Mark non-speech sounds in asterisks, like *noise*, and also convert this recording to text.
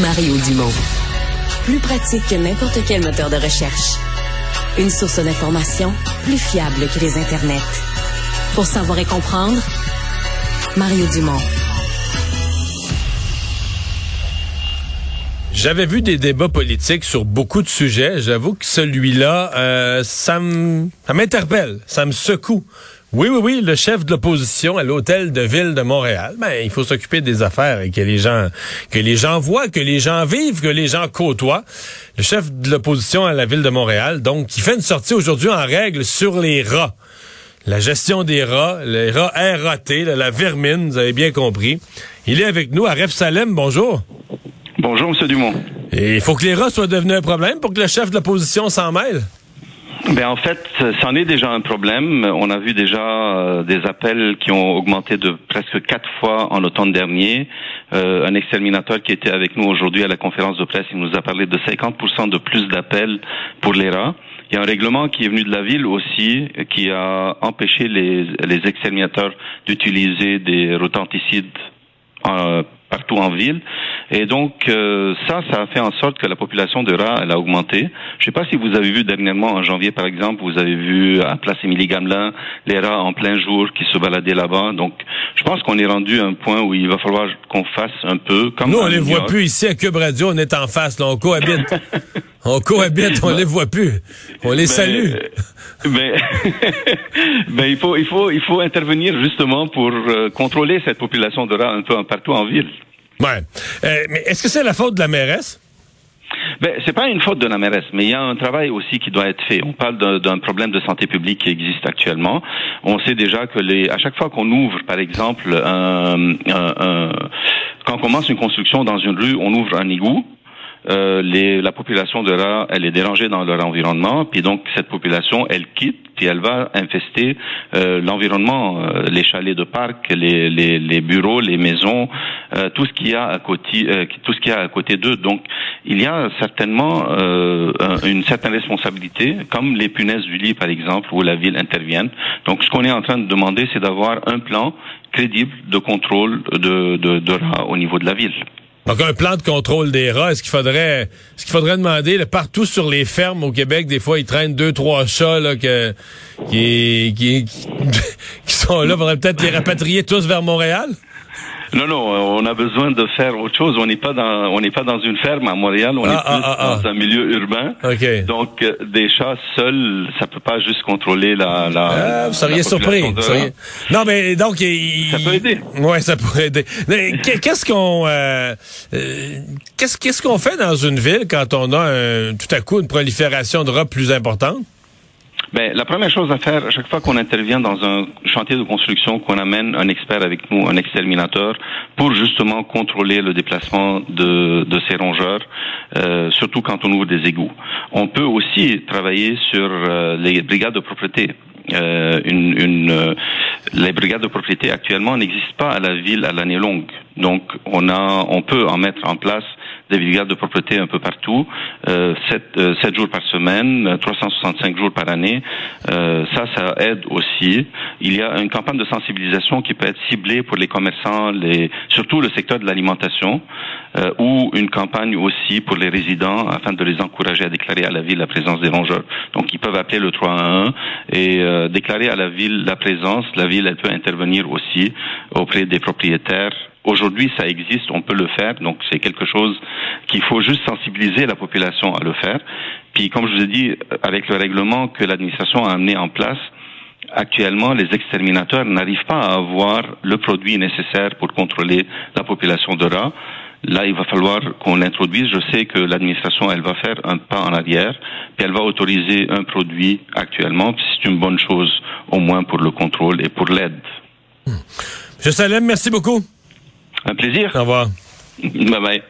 Mario Dumont. Plus pratique que n'importe quel moteur de recherche. Une source d'information plus fiable que les internets. Pour savoir et comprendre, Mario Dumont. J'avais vu des débats politiques sur beaucoup de sujets. J'avoue que celui-là, euh, ça m'interpelle, ça me secoue. Oui, oui, oui, le chef de l'opposition à l'hôtel de ville de Montréal, ben, il faut s'occuper des affaires et que les gens, que les gens voient, que les gens vivent, que les gens côtoient. Le chef de l'opposition à la ville de Montréal, donc, qui fait une sortie aujourd'hui en règle sur les rats. La gestion des rats, les rats RAT, la vermine, vous avez bien compris. Il est avec nous, Aref Salem, bonjour. Bonjour, M. Dumont. Et il faut que les rats soient devenus un problème pour que le chef de l'opposition s'en mêle. Ben en fait, c'en est déjà un problème. On a vu déjà euh, des appels qui ont augmenté de presque quatre fois en automne dernier. Euh, un exterminateur qui était avec nous aujourd'hui à la conférence de presse, il nous a parlé de 50% de plus d'appels pour les rats. Il y a un règlement qui est venu de la ville aussi, qui a empêché les, les exterminateurs d'utiliser des rotanticides euh, partout en ville. Et donc euh, ça, ça a fait en sorte que la population de rats, elle a augmenté. Je ne sais pas si vous avez vu dernièrement en janvier, par exemple, vous avez vu à Place Émilie Gamelin les rats en plein jour qui se baladaient là-bas. Donc je pense qu'on est rendu à un point où il va falloir qu'on fasse un peu comme. Nous, on les voit plus ici à Cube Radio, on est en face, là, on cohabite. *laughs* on cohabite, on les voit plus. On les salue. Mais, *laughs* mais il faut, il faut, il faut intervenir justement pour euh, contrôler cette population de rats un peu partout en ville. Ouais. Euh, mais est-ce que c'est la faute de la mairesse? Ben, c'est pas une faute de la mairesse, mais il y a un travail aussi qui doit être fait. On parle d'un problème de santé publique qui existe actuellement. On sait déjà que les, à chaque fois qu'on ouvre, par exemple, un, un, quand on commence une construction dans une rue, on ouvre un égout euh, les, la population de rats, elle est dérangée dans leur environnement, puis donc cette population, elle quitte, puis elle va infester euh, l'environnement, euh, les chalets de parc, les, les, les bureaux, les maisons, euh, tout ce qu'il y a à côté, tout ce qu'il y a à côté d'eux. Donc, il y a certainement une certaine responsabilité, comme les punaises du lit, par exemple, où la ville intervient. Donc, ce qu'on est en train de demander, c'est d'avoir un plan crédible de contrôle de, de, de rats au niveau de la ville. Donc un plan de contrôle des rats, est-ce qu'il faudrait ce qu'il faudrait demander partout sur les fermes au Québec, des fois ils traînent deux trois chats là qui qui, *laughs* qui sont là, faudrait peut-être les rapatrier tous vers Montréal? Non, non, on a besoin de faire autre chose. On n'est pas dans, on n'est pas dans une ferme à Montréal. On est ah, plus ah, ah, dans un milieu urbain. Donc, euh, des chats seuls, ça peut pas juste contrôler la. la vous seriez surpris. Non, mais donc, ça peut aider. Ouais, ça pourrait aider. Qu'est-ce qu'on, euh, euh, qu'est-ce qu'on fait dans une ville quand on a tout à coup une prolifération de rats plus importante? Ben, la première chose à faire, à chaque fois qu'on intervient dans un chantier de construction, qu'on amène un expert avec nous, un exterminateur, pour justement contrôler le déplacement de, de ces rongeurs, euh, surtout quand on ouvre des égouts. On peut aussi travailler sur euh, les brigades de propreté. Euh, une, une euh, les brigades de propriété actuellement n'existent pas à la ville à l'année longue. Donc on a, on peut en mettre en place des brigades de propreté un peu partout, euh, 7, euh, jours par semaine, 365 jours par année. Euh, ça, ça aide aussi. Il y a une campagne de sensibilisation qui peut être ciblée pour les commerçants, les, surtout le secteur de l'alimentation, euh, ou une campagne aussi pour les résidents afin de les encourager à déclarer à la ville la présence des rongeurs. Donc ils peuvent appeler le 311 et euh, déclarer à la ville la présence. La ville, elle peut intervenir aussi auprès des propriétaires Aujourd'hui, ça existe, on peut le faire, donc c'est quelque chose qu'il faut juste sensibiliser la population à le faire. Puis, comme je vous ai dit, avec le règlement que l'administration a amené en place, actuellement, les exterminateurs n'arrivent pas à avoir le produit nécessaire pour contrôler la population de rats. Là, il va falloir qu'on l'introduise. Je sais que l'administration, elle va faire un pas en arrière, puis elle va autoriser un produit actuellement. C'est une bonne chose, au moins pour le contrôle et pour l'aide. Je Salem, merci beaucoup. Un plaisir. Au revoir. Bye bye.